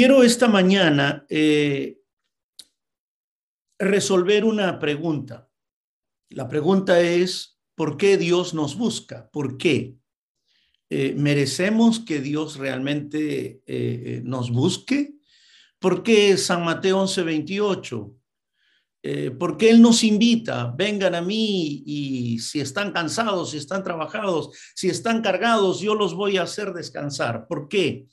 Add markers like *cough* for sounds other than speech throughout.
Quiero esta mañana eh, resolver una pregunta. La pregunta es, ¿por qué Dios nos busca? ¿Por qué? Eh, ¿Merecemos que Dios realmente eh, nos busque? ¿Por qué San Mateo 11, 28? ¿Por qué Él nos invita? Vengan a mí y si están cansados, si están trabajados, si están cargados, yo los voy a hacer descansar. ¿Por qué?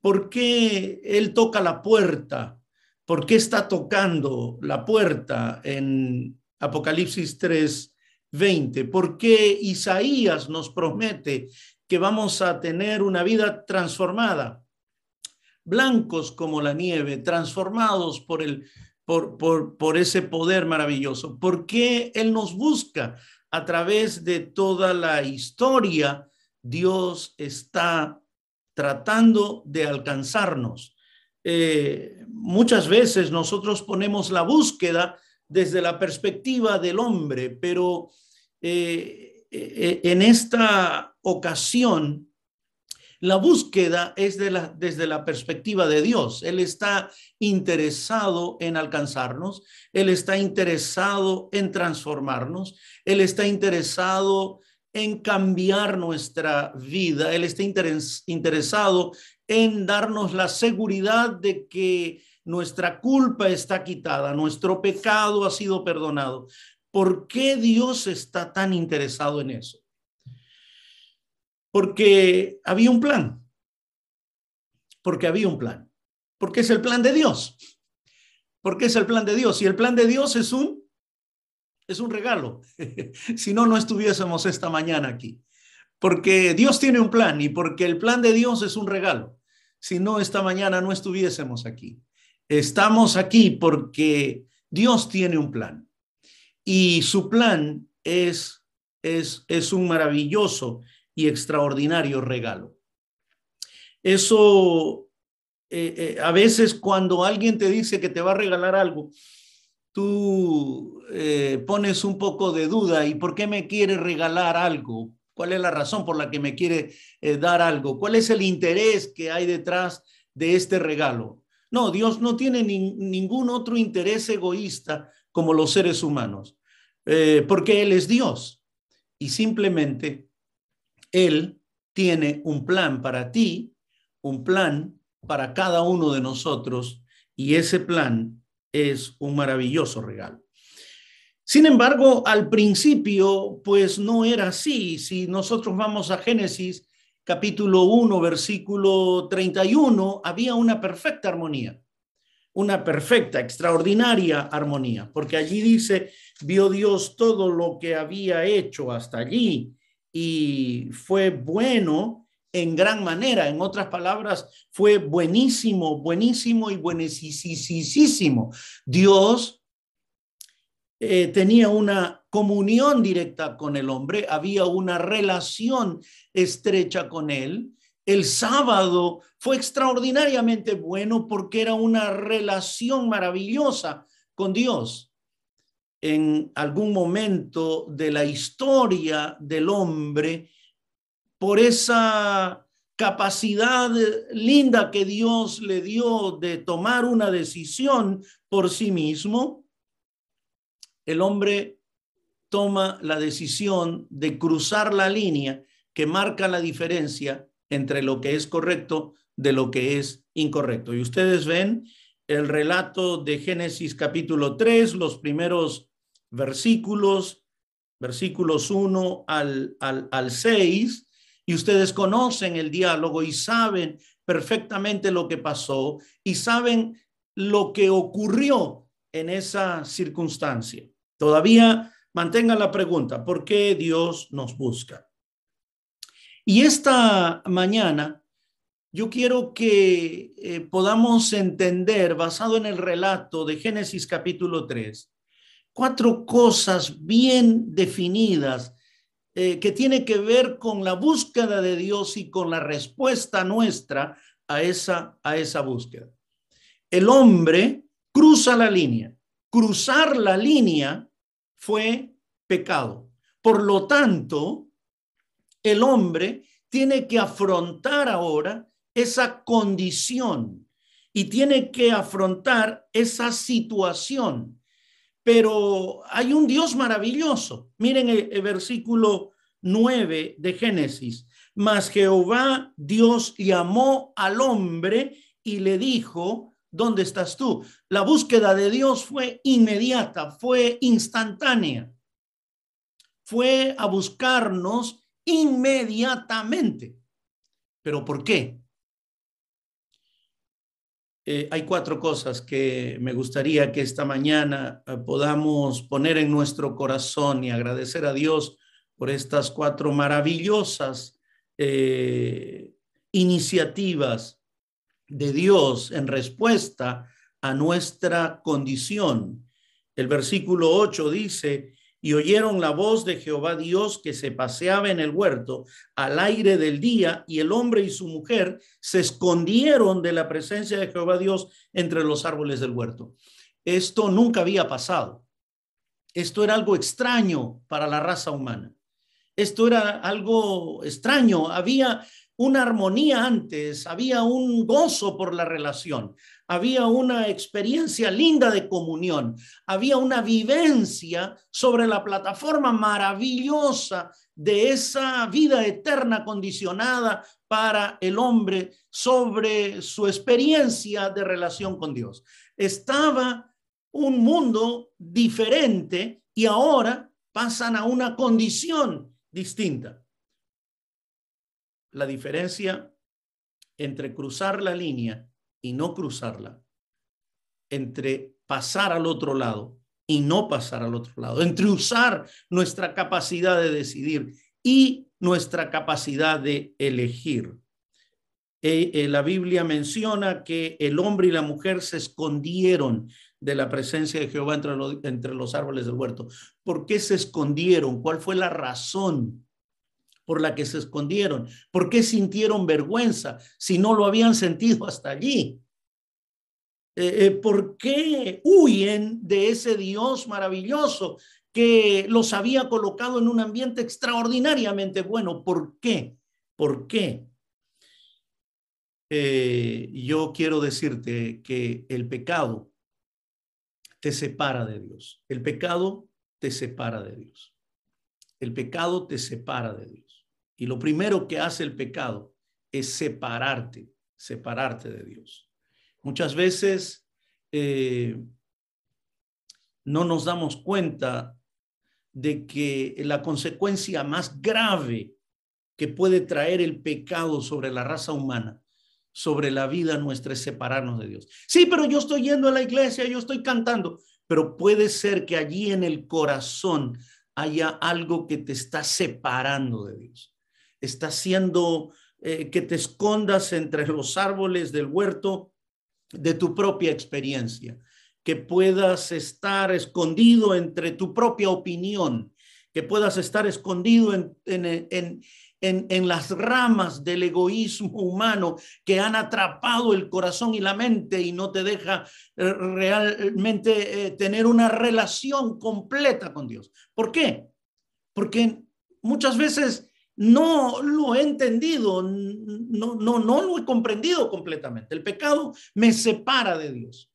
¿Por qué Él toca la puerta? ¿Por qué está tocando la puerta en Apocalipsis 3, 20? ¿Por qué Isaías nos promete que vamos a tener una vida transformada? Blancos como la nieve, transformados por, el, por, por, por ese poder maravilloso. ¿Por qué Él nos busca a través de toda la historia? Dios está tratando de alcanzarnos. Eh, muchas veces nosotros ponemos la búsqueda desde la perspectiva del hombre, pero eh, eh, en esta ocasión la búsqueda es de la, desde la perspectiva de Dios. Él está interesado en alcanzarnos, Él está interesado en transformarnos, Él está interesado en cambiar nuestra vida. Él está interesado en darnos la seguridad de que nuestra culpa está quitada, nuestro pecado ha sido perdonado. ¿Por qué Dios está tan interesado en eso? Porque había un plan. Porque había un plan. Porque es el plan de Dios. Porque es el plan de Dios. Y el plan de Dios es un es un regalo. *laughs* si no, no estuviésemos esta mañana aquí. Porque Dios tiene un plan y porque el plan de Dios es un regalo. Si no, esta mañana no estuviésemos aquí. Estamos aquí porque Dios tiene un plan y su plan es, es, es un maravilloso y extraordinario regalo. Eso, eh, eh, a veces cuando alguien te dice que te va a regalar algo, tú eh, pones un poco de duda y por qué me quiere regalar algo, cuál es la razón por la que me quiere eh, dar algo, cuál es el interés que hay detrás de este regalo. No, Dios no tiene ningún otro interés egoísta como los seres humanos, eh, porque Él es Dios y simplemente Él tiene un plan para ti, un plan para cada uno de nosotros y ese plan es un maravilloso regalo. Sin embargo, al principio, pues no era así. Si nosotros vamos a Génesis capítulo 1, versículo 31, había una perfecta armonía, una perfecta, extraordinaria armonía, porque allí dice, vio Dios todo lo que había hecho hasta allí y fue bueno en gran manera. En otras palabras, fue buenísimo, buenísimo y buenísimo. Dios eh, tenía una comunión directa con el hombre, había una relación estrecha con él. El sábado fue extraordinariamente bueno porque era una relación maravillosa con Dios. En algún momento de la historia del hombre, por esa capacidad linda que Dios le dio de tomar una decisión por sí mismo, el hombre toma la decisión de cruzar la línea que marca la diferencia entre lo que es correcto de lo que es incorrecto. Y ustedes ven el relato de Génesis capítulo 3, los primeros versículos, versículos 1 al, al, al 6, y ustedes conocen el diálogo y saben perfectamente lo que pasó y saben lo que ocurrió en esa circunstancia. Todavía mantengan la pregunta, ¿por qué Dios nos busca? Y esta mañana yo quiero que eh, podamos entender, basado en el relato de Génesis capítulo 3, cuatro cosas bien definidas eh, que tiene que ver con la búsqueda de Dios y con la respuesta nuestra a esa, a esa búsqueda. El hombre cruza la línea. Cruzar la línea fue pecado. Por lo tanto, el hombre tiene que afrontar ahora esa condición y tiene que afrontar esa situación. Pero hay un Dios maravilloso. Miren el, versículo 9 de Génesis. Mas Jehová Dios llamó al hombre y le dijo, ¿dónde estás tú? La búsqueda de Dios fue inmediata, fue instantánea. Fue a buscarnos inmediatamente. ¿Pero por qué? Eh, hay cuatro cosas que me gustaría que esta mañana eh, podamos poner en nuestro corazón y agradecer a Dios por estas cuatro maravillosas eh, iniciativas de Dios en respuesta a nuestra condición. El versículo 8 dice, y oyeron la voz de Jehová Dios que se paseaba en el huerto al aire del día, y el hombre y su mujer se escondieron de la presencia de Jehová Dios entre los árboles del huerto. Esto nunca había pasado. Esto era algo extraño para la raza humana. Esto era algo extraño. Había una armonía antes, había un gozo por la relación, había una experiencia linda de comunión, había una vivencia sobre la plataforma maravillosa de esa vida eterna condicionada para el hombre sobre su experiencia de relación con Dios. Estaba un mundo diferente y ahora pasan a una condición distinta. La diferencia entre cruzar la línea y no cruzarla, entre pasar al otro lado y no pasar al otro lado, entre usar nuestra capacidad de decidir y nuestra capacidad de elegir. Eh, eh, la Biblia menciona que el hombre y la mujer se escondieron de la presencia de Jehová entre, entre los árboles del huerto. ¿Por qué se escondieron? ¿Cuál fue la razón? Por la que se escondieron? ¿Por qué sintieron vergüenza si no lo habían sentido hasta allí? Eh, eh, ¿Por qué huyen de ese Dios maravilloso que los había colocado en un ambiente extraordinariamente bueno? ¿Por qué? ¿Por qué? Eh, yo quiero decirte que el pecado te separa de Dios. El pecado te separa de Dios. El pecado te separa de Dios. Y lo primero que hace el pecado es separarte, separarte de Dios. Muchas veces eh, no nos damos cuenta de que la consecuencia más grave que puede traer el pecado sobre la raza humana, sobre la vida nuestra, es separarnos de Dios. Sí, pero yo estoy yendo a la iglesia, yo estoy cantando, pero puede ser que allí en el corazón haya algo que te está separando de Dios está haciendo eh, que te escondas entre los árboles del huerto de tu propia experiencia, que puedas estar escondido entre tu propia opinión, que puedas estar escondido en, en, en, las ramas del egoísmo humano que han atrapado el corazón y la mente y no te deja eh, realmente eh, tener una relación completa con Dios. ¿Por qué? Porque muchas veces no lo he entendido, no, no, no lo he comprendido completamente. El pecado me separa de Dios.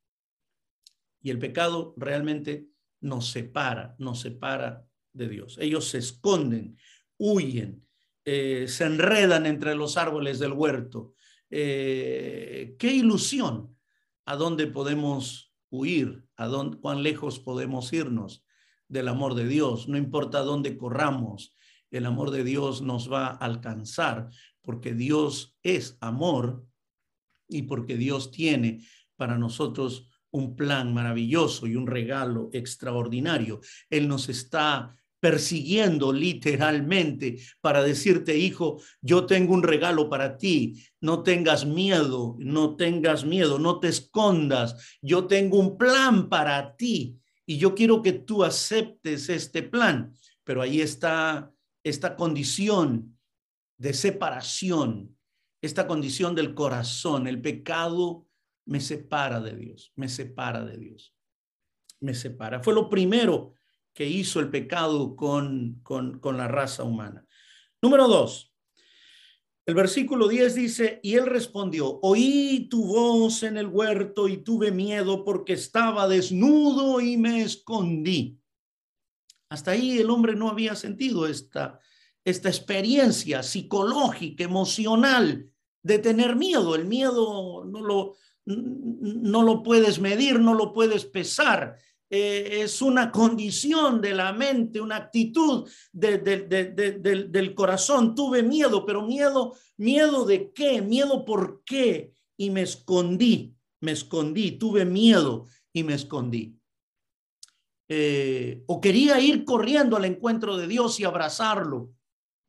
Y el pecado realmente nos separa, nos separa de Dios. Ellos se esconden, huyen, eh, se enredan entre los árboles del huerto. Eh, qué ilusión. ¿A dónde podemos huir? ¿A dónde, cuán lejos podemos irnos del amor de Dios? No importa dónde corramos, el amor de Dios nos va a alcanzar, porque Dios es amor y porque Dios tiene para nosotros un plan maravilloso y un regalo extraordinario. Él nos está persiguiendo literalmente para decirte, hijo, yo tengo un regalo para ti, no tengas miedo, no tengas miedo, no te escondas, yo tengo un plan para ti y yo quiero que tú aceptes este plan, pero ahí está esta condición de separación, esta condición del corazón, el pecado me separa de Dios, me separa de Dios, me separa. Fue lo primero que hizo el pecado con, con, con la raza humana. Número dos, El versículo 10 dice, y él respondió, oí tu voz en el huerto y tuve miedo porque estaba desnudo y me escondí. Hasta ahí el hombre no había sentido esta, esta experiencia psicológica, emocional de tener miedo. El miedo no lo, no lo puedes medir, no lo puedes pesar. Eh, es una condición de la mente, una actitud del corazón. Tuve miedo, pero miedo, miedo de qué, miedo por qué. Y me escondí, me escondí, tuve miedo y me escondí. Eh, o quería ir corriendo al encuentro de Dios y abrazarlo,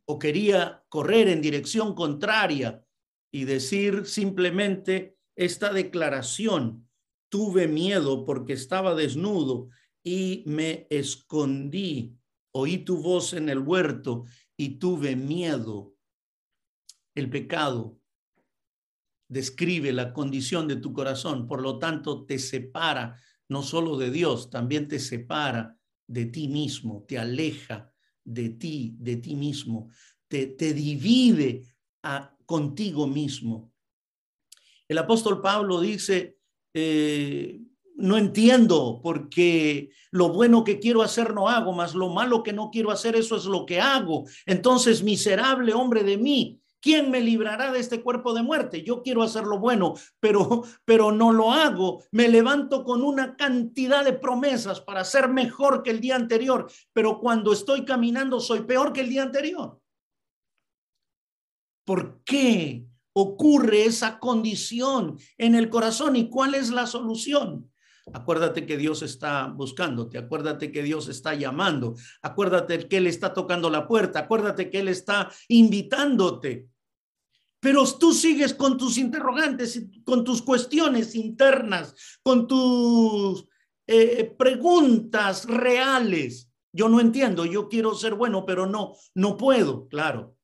o quería correr en dirección contraria y decir simplemente esta declaración tuve miedo porque estaba desnudo y me escondí. Oí tu voz en el huerto y tuve miedo. El pecado describe la condición de tu corazón, por lo tanto te separa no solo de Dios, también te separa de ti mismo, te aleja de ti, de ti mismo, te, te divide a, contigo mismo. El apóstol Pablo dice, eh, no entiendo porque lo bueno que quiero hacer no hago, más lo malo que no quiero hacer, eso es lo que hago. Entonces, miserable hombre de mí, ¿quién me librará de este cuerpo de muerte? Yo quiero hacer lo bueno, pero, pero no lo hago. Me levanto con una cantidad de promesas para ser mejor que el día anterior, pero cuando estoy caminando soy peor que el día anterior. ¿Por qué? ocurre esa condición en el corazón y cuál es la solución. Acuérdate que Dios está buscándote, acuérdate que Dios está llamando, acuérdate que Él está tocando la puerta, acuérdate que Él está invitándote. Pero tú sigues con tus interrogantes, con tus cuestiones internas, con tus eh, preguntas reales. Yo no entiendo, yo quiero ser bueno, pero no, no puedo, claro.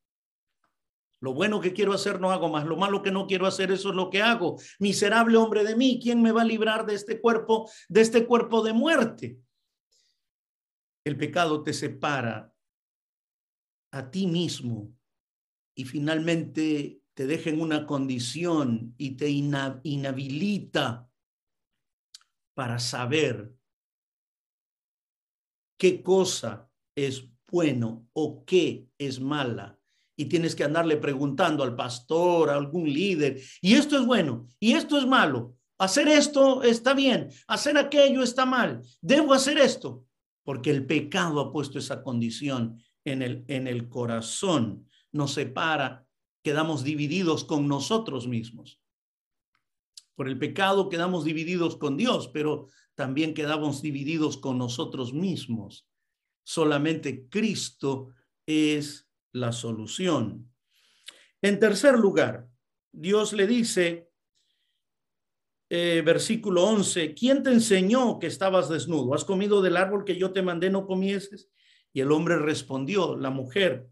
Lo bueno que quiero hacer no hago más, lo malo que no quiero hacer eso es lo que hago. Miserable hombre de mí, ¿quién me va a librar de este cuerpo, de este cuerpo de muerte? El pecado te separa a ti mismo y finalmente te deja en una condición y te inhabilita para saber qué cosa es bueno o qué es mala. Y tienes que andarle preguntando al pastor, a algún líder, y esto es bueno, y esto es malo, hacer esto está bien, hacer aquello está mal, debo hacer esto, porque el pecado ha puesto esa condición en el, en el corazón, nos separa, quedamos divididos con nosotros mismos. Por el pecado quedamos divididos con Dios, pero también quedamos divididos con nosotros mismos. Solamente Cristo es la solución. En tercer lugar, Dios le dice, eh, versículo 11, ¿quién te enseñó que estabas desnudo? ¿Has comido del árbol que yo te mandé no comieses? Y el hombre respondió, la mujer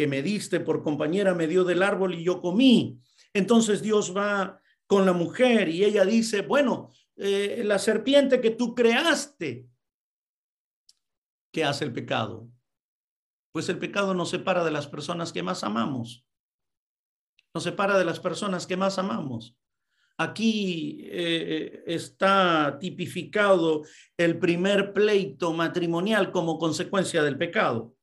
que me diste por compañera me dio del árbol y yo comí. Entonces Dios va con la mujer y ella dice, bueno, eh, la serpiente que tú creaste, ¿qué hace el pecado? Pues el pecado nos separa de las personas que más amamos. Nos separa de las personas que más amamos. Aquí eh, está tipificado el primer pleito matrimonial como consecuencia del pecado.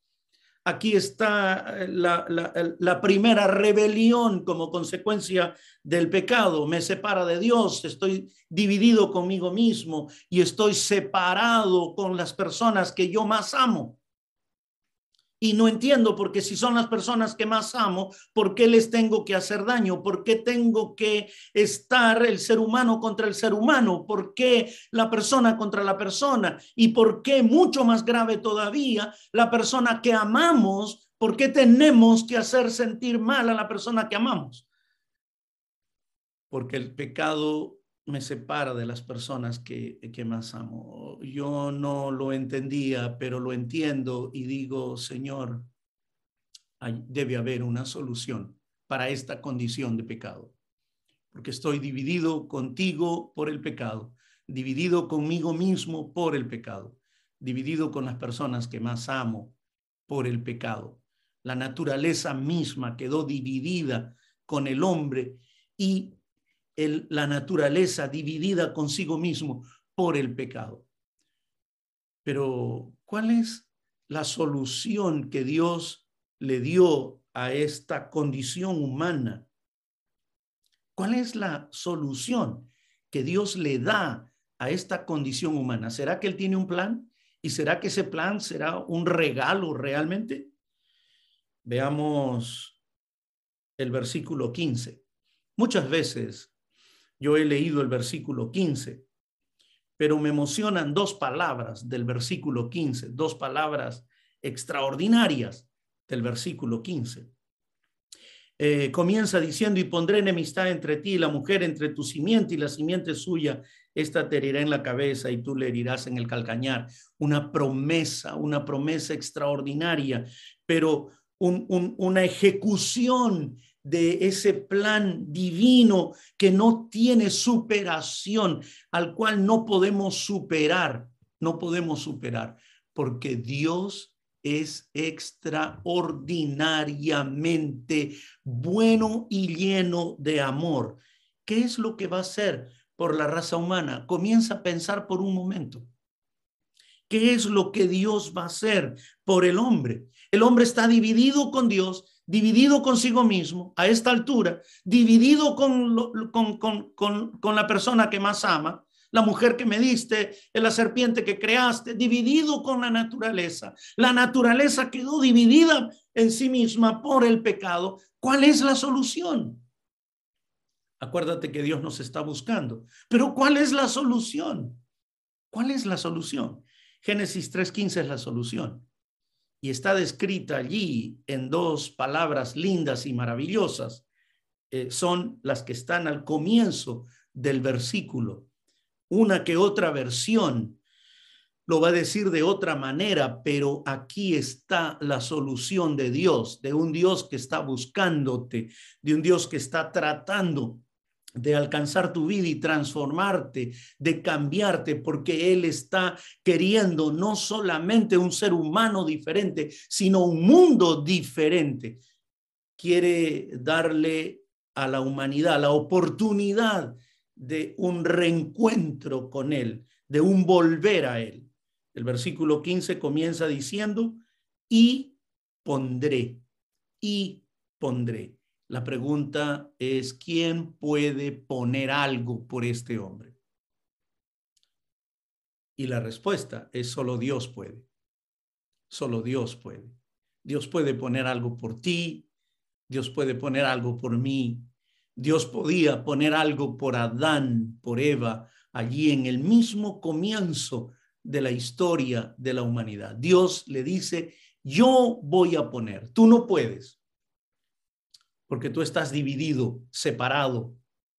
Aquí está eh, la, la, primera rebelión como consecuencia del pecado. Me separa de Dios, estoy dividido conmigo mismo y estoy separado con las personas que yo más amo. Y no entiendo porque si son las personas que más amo, ¿por qué les tengo que hacer daño? ¿Por qué tengo que estar el ser humano contra el ser humano? ¿Por qué la persona contra la persona? ¿Y por qué, mucho más grave todavía, la persona que amamos, por qué tenemos que hacer sentir mal a la persona que amamos? Porque el pecado me separa de las personas que, que, más amo. Yo no lo entendía, pero lo entiendo y digo, Señor, debe haber una solución para esta condición de pecado, porque estoy dividido contigo por el pecado, dividido conmigo mismo por el pecado, dividido con las personas que más amo por el pecado. la naturaleza misma quedó dividida con el hombre y la naturaleza dividida consigo mismo por el pecado. Pero, ¿cuál es la solución que Dios le dio a esta condición humana? ¿Cuál es la solución que Dios le da a esta condición humana? ¿Será que Él tiene un plan? ¿Y será que ese plan será un regalo realmente? Veamos el versículo 15. Muchas veces yo he leído el versículo 15, pero me emocionan dos palabras del versículo 15, dos palabras extraordinarias del versículo 15. Eh, comienza diciendo, y pondré enemistad entre ti y la mujer, entre tu simiente y la simiente suya, esta te herirá en la cabeza y tú le herirás en el calcañar. Una promesa, una promesa extraordinaria, pero una ejecución de ese plan divino que no tiene superación, al cual no podemos superar, no podemos superar, porque Dios es extraordinariamente bueno y lleno de amor. ¿Qué es lo que va a hacer por la raza humana? Comienza a pensar por un momento. ¿Qué es lo que Dios va a hacer por el hombre? El hombre está dividido con Dios, dividido consigo mismo a esta altura, dividido con, con, con, con, la persona que más ama, la mujer que me diste, la serpiente que creaste, dividido con la naturaleza. La naturaleza quedó dividida en sí misma por el pecado. ¿Cuál es la solución? Acuérdate que Dios nos está buscando. Pero ¿cuál es la solución? ¿Cuál es la solución? Génesis 3.15 es la solución. Y está descrita allí en dos palabras lindas y maravillosas. Eh, son las que están al comienzo del versículo una que otra versión lo va a decir de otra manera, pero aquí está la solución de Dios, de un Dios que está buscándote, de un Dios que está tratando de alcanzar tu vida y transformarte, de cambiarte, porque Él está queriendo no solamente un ser humano diferente, sino un mundo diferente. Quiere darle a la humanidad la oportunidad de un reencuentro con Él, de un volver a Él. El versículo 15 comienza diciendo, y pondré, y pondré. La pregunta es, ¿quién puede poner algo por este hombre? Y la respuesta es, solo Dios puede. Solo Dios puede. Dios puede poner algo por ti, Dios puede poner algo por mí, Dios podía poner algo por Adán, por Eva, allí en el mismo comienzo de la historia de la humanidad. Dios le dice, yo voy a poner, tú no puedes, porque tú estás dividido, separado,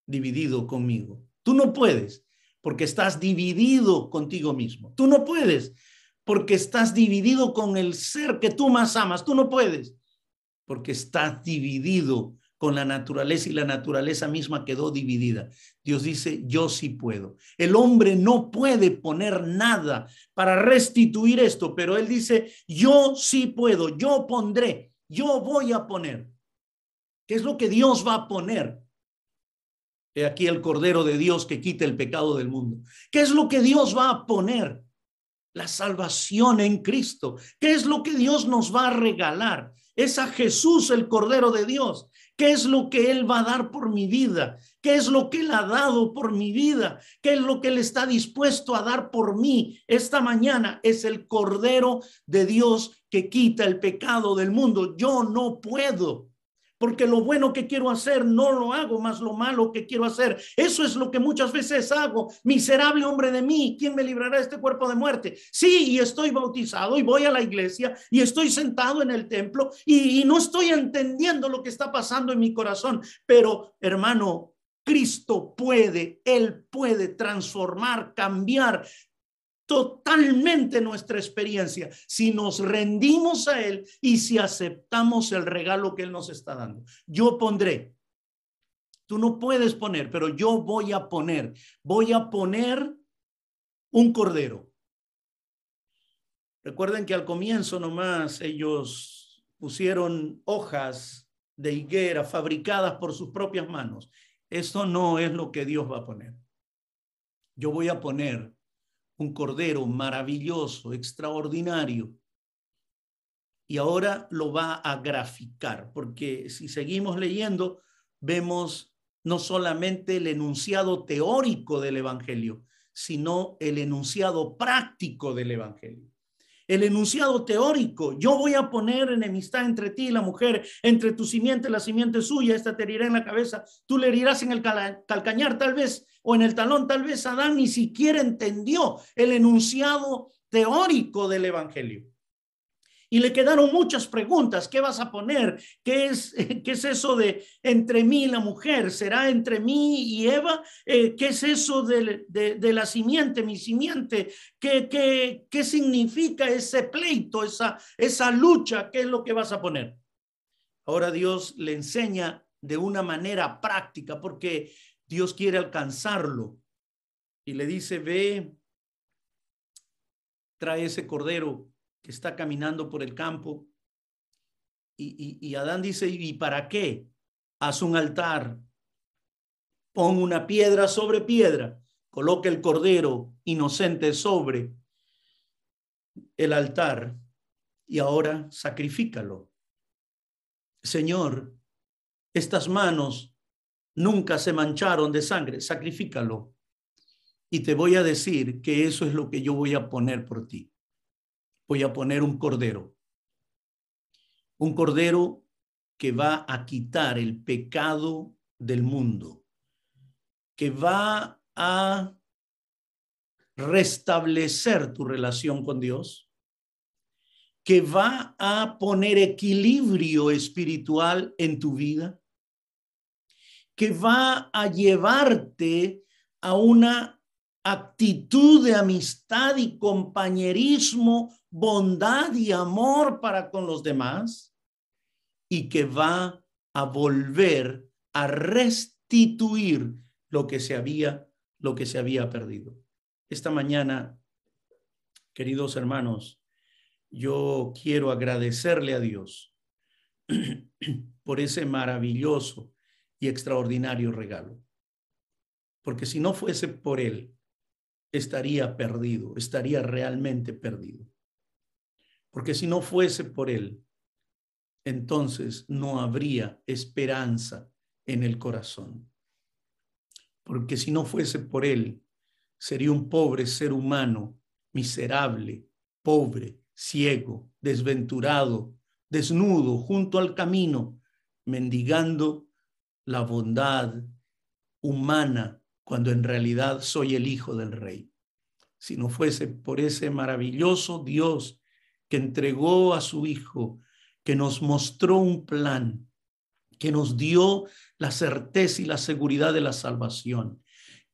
dividido conmigo. Tú no puedes, porque estás dividido contigo mismo. Tú no puedes, porque estás dividido con el ser que tú más amas. Tú no puedes, porque estás dividido con la naturaleza y la naturaleza misma quedó dividida. Dios dice, yo sí puedo. El hombre no puede poner nada para restituir esto, pero él dice, yo sí puedo, yo pondré, yo voy a poner. ¿Qué es lo que Dios va a poner? He aquí el Cordero de Dios que quita el pecado del mundo. ¿Qué es lo que Dios va a poner? La salvación en Cristo. ¿Qué es lo que Dios nos va a regalar? Es a Jesús el Cordero de Dios. ¿Qué es lo que Él va a dar por mi vida? ¿Qué es lo que Él ha dado por mi vida? ¿Qué es lo que Él está dispuesto a dar por mí? Esta mañana es el Cordero de Dios que quita el pecado del mundo. Yo no puedo porque lo bueno que quiero hacer no lo hago, más lo malo que quiero hacer. Eso es lo que muchas veces hago. Miserable hombre de mí, ¿quién me librará de este cuerpo de muerte? Sí, y estoy bautizado y voy a la iglesia y estoy sentado en el templo y, y no estoy entendiendo lo que está pasando en mi corazón. Pero, hermano, Cristo puede, Él puede transformar, cambiar, totalmente nuestra experiencia si nos rendimos a Él y si aceptamos el regalo que Él nos está dando. Yo pondré. Tú no puedes poner, pero yo voy a poner. Voy a poner un cordero. Recuerden que al comienzo nomás ellos pusieron hojas de higuera fabricadas por sus propias manos. Esto no es lo que Dios va a poner. Yo voy a poner un cordero maravilloso, extraordinario. Y ahora lo va a graficar, porque si seguimos leyendo, vemos no solamente el enunciado teórico del Evangelio, sino el enunciado práctico del Evangelio. El enunciado teórico, yo voy a poner enemistad entre ti y la mujer, entre tu simiente y la simiente suya, esta te herirá en la cabeza, tú le herirás en el calcañar tal vez, o en el talón tal vez Adán ni siquiera entendió el enunciado teórico del Evangelio. Y le quedaron muchas preguntas. ¿Qué vas a poner? ¿Qué es, *laughs* qué es eso de entre mí y la mujer? ¿Será entre mí y Eva? Eh, ¿Qué es eso de, de, la simiente, mi simiente? ¿Qué, qué, qué significa ese pleito, esa, esa lucha? ¿Qué es lo que vas a poner? Ahora Dios le enseña de una manera práctica porque Dios quiere alcanzarlo. Y le dice, ve, trae ese cordero está caminando por el campo. Y, Adán dice, ¿y para qué? Haz un altar, pon una piedra sobre piedra, coloca el cordero inocente sobre el altar y ahora sacrifícalo. Señor, estas manos nunca se mancharon de sangre, sacrifícalo. Y te voy a decir que eso es lo que yo voy a poner por ti voy a poner un cordero. Un cordero que va a quitar el pecado del mundo, que va a restablecer tu relación con Dios, que va a poner equilibrio espiritual en tu vida, que va a llevarte a una actitud de amistad y compañerismo bondad y amor para con los demás y que va a volver a restituir lo que se había lo que se había perdido. Esta mañana, queridos hermanos, yo quiero agradecerle a Dios *clears throat* por ese maravilloso y extraordinario regalo. Porque si no fuese por él, estaría perdido, estaría realmente perdido. Porque si no fuese por Él, entonces no habría esperanza en el corazón. Porque si no fuese por Él, sería un pobre ser humano, miserable, pobre, ciego, desventurado, desnudo, junto al camino, mendigando la bondad humana cuando en realidad soy el hijo del rey. Si no fuese por ese maravilloso Dios que entregó a su Hijo, que nos mostró un plan, que nos dio la certeza y la seguridad de la salvación,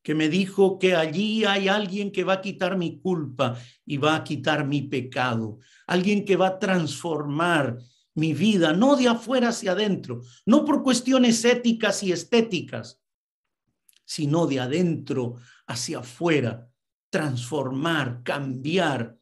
que me dijo que allí hay alguien que va a quitar mi culpa y va a quitar mi pecado, alguien que va a transformar mi vida, no de afuera hacia adentro, no por cuestiones éticas y estéticas, sino de adentro hacia afuera, transformar, cambiar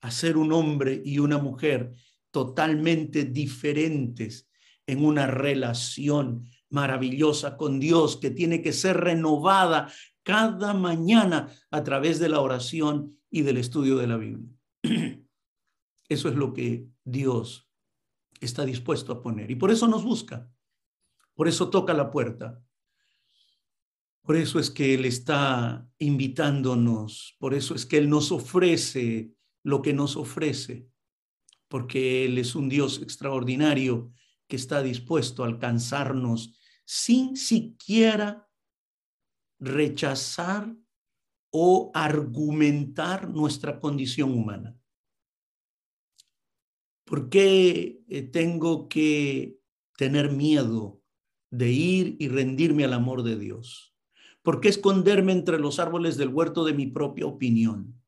a ser un hombre y una mujer totalmente diferentes en una relación maravillosa con Dios que tiene que ser renovada cada mañana a través de la oración y del estudio de la Biblia. *clears throat* Eso es lo que Dios está dispuesto a poner y por eso nos busca, por eso toca la puerta, por eso es que Él está invitándonos, por eso es que Él nos ofrece lo que nos ofrece, porque Él es un Dios extraordinario que está dispuesto a alcanzarnos sin siquiera rechazar o argumentar nuestra condición humana. ¿Por qué eh, tengo que tener miedo de ir y rendirme al amor de Dios? ¿Por qué esconderme entre los árboles del huerto de mi propia opinión?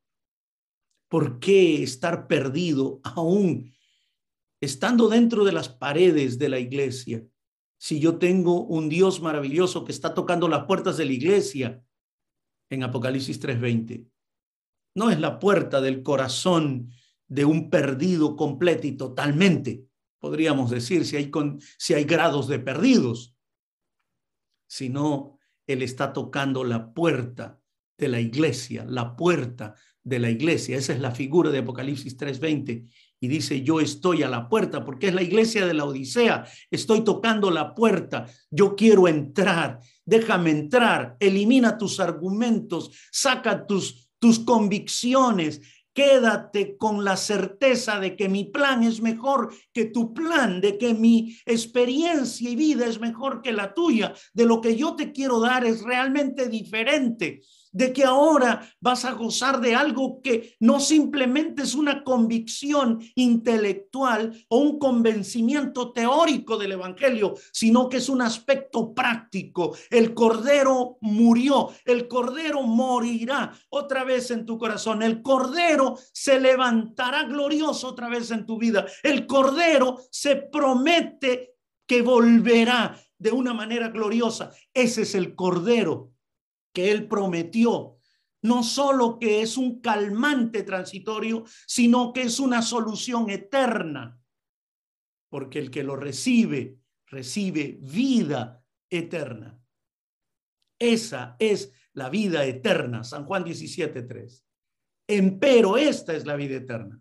¿Por qué estar perdido aún estando dentro de las paredes de la iglesia? Si yo tengo un Dios maravilloso que está tocando las puertas de la iglesia en Apocalipsis 3:20. No es la puerta del corazón de un perdido completo y totalmente, podríamos decir, si hay, con, si hay grados de perdidos, sino Él está tocando la puerta de la iglesia, la puerta de la iglesia. Esa es la figura de Apocalipsis 3:20. Y dice, yo estoy a la puerta, porque es la iglesia de la Odisea. Estoy tocando la puerta. Yo quiero entrar. Déjame entrar. Elimina tus argumentos. Saca tus, tus convicciones. Quédate con la certeza de que mi plan es mejor que tu plan, de que mi experiencia y vida es mejor que la tuya, de lo que yo te quiero dar es realmente diferente de que ahora vas a gozar de algo que no simplemente es una convicción intelectual o un convencimiento teórico del Evangelio, sino que es un aspecto práctico. El Cordero murió, el Cordero morirá otra vez en tu corazón, el Cordero se levantará glorioso otra vez en tu vida, el Cordero se promete que volverá de una manera gloriosa. Ese es el Cordero que Él prometió, no solo que es un calmante transitorio, sino que es una solución eterna, porque el que lo recibe, recibe vida eterna. Esa es la vida eterna, San Juan 17.3. Empero esta es la vida eterna,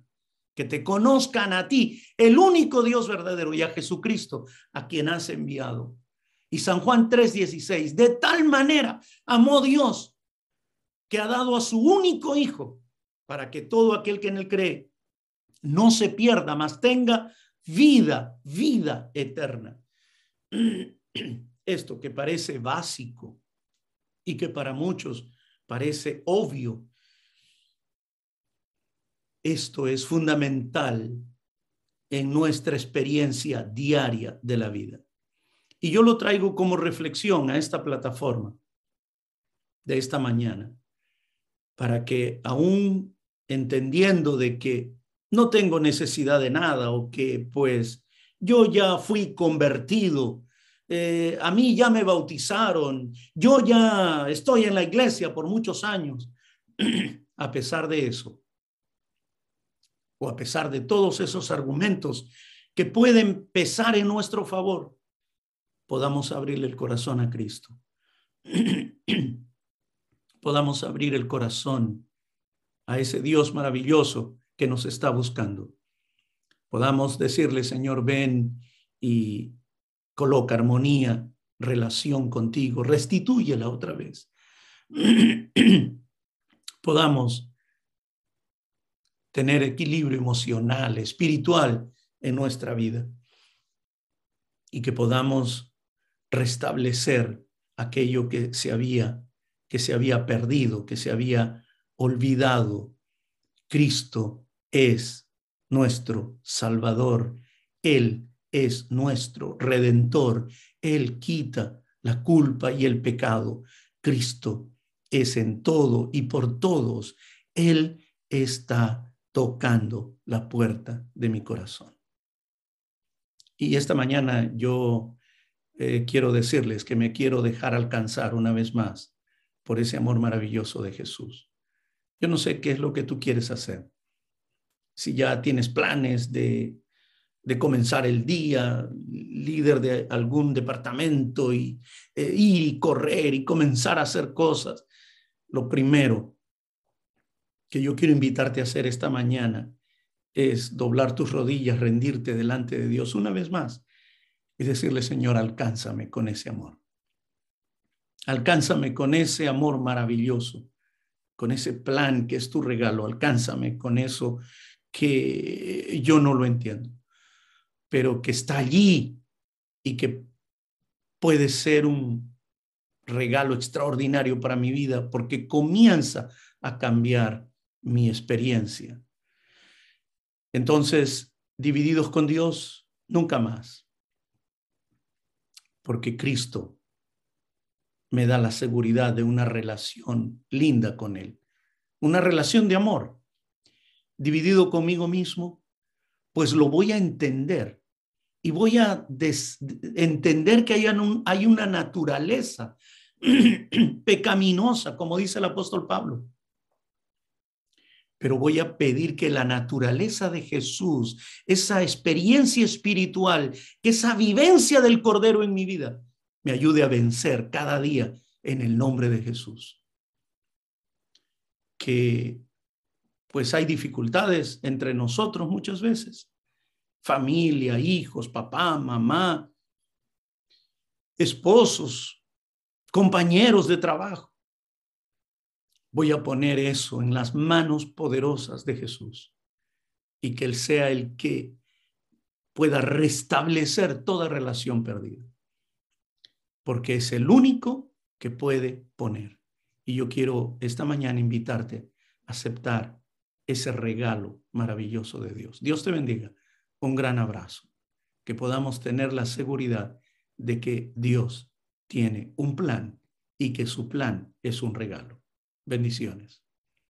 que te conozcan a ti, el único Dios verdadero, y a Jesucristo, a quien has enviado. Y San Juan 3:16, de tal manera amó Dios que ha dado a su único hijo para que todo aquel que en él cree no se pierda, mas tenga vida, vida eterna. *clears throat* Esto que parece básico y que para muchos parece obvio, esto es fundamental en nuestra experiencia diaria de la vida. Y yo lo traigo como reflexión a esta plataforma de esta mañana, para que aún entendiendo de que no tengo necesidad de nada o que pues yo ya fui convertido, eh, a mí ya me bautizaron, yo ya estoy en la iglesia por muchos años, *clears throat* a pesar de eso, o a pesar de todos esos argumentos que pueden pesar en nuestro favor, podamos abrirle el corazón a Cristo. *clears throat* podamos abrir el corazón a ese Dios maravilloso que nos está buscando. Podamos decirle, Señor, ven y coloca armonía, relación contigo, restitúyela otra vez. *clears throat* podamos tener equilibrio emocional, espiritual en nuestra vida y que podamos restablecer aquello que se había que se había perdido, que se había olvidado. Cristo es nuestro Salvador. Él es nuestro Redentor. Él quita la culpa y el pecado. Cristo es en todo y por todos. Él está tocando la puerta de mi corazón. Y esta mañana yo eh, quiero decirles que me quiero dejar alcanzar una vez más por ese amor maravilloso de Jesús. Yo no sé qué es lo que tú quieres hacer. Si ya tienes planes de, de comenzar el día, líder de algún departamento y eh, ir y correr y comenzar a hacer cosas, lo primero que yo quiero invitarte a hacer esta mañana es doblar tus rodillas, rendirte delante de Dios una vez más y decirle, Señor, alcánzame con ese amor. Alcánzame con ese amor maravilloso, con ese plan que es tu regalo. Alcánzame con eso que yo no lo entiendo, pero que está allí y que puede ser un regalo extraordinario para mi vida porque comienza a cambiar mi experiencia. Entonces, divididos con Dios, nunca más porque Cristo me da la seguridad de una relación linda con Él, una relación de amor. Dividido conmigo mismo, pues lo voy a entender y voy a entender que hay, una naturaleza *clears throat* pecaminosa, como dice el apóstol Pablo. Pero voy a pedir que la naturaleza de Jesús, esa experiencia espiritual, que esa vivencia del Cordero en mi vida, me ayude a vencer cada día en el nombre de Jesús. Que pues hay dificultades entre nosotros muchas veces. Familia, hijos, papá, mamá, esposos, compañeros de trabajo. Voy a poner eso en las manos poderosas de Jesús y que Él sea el que pueda restablecer toda relación perdida. Porque es el único que puede poner. Y yo quiero esta mañana invitarte a aceptar ese regalo maravilloso de Dios. Dios te bendiga. Un gran abrazo. Que podamos tener la seguridad de que Dios tiene un plan y que su plan es un regalo. Bendiciones.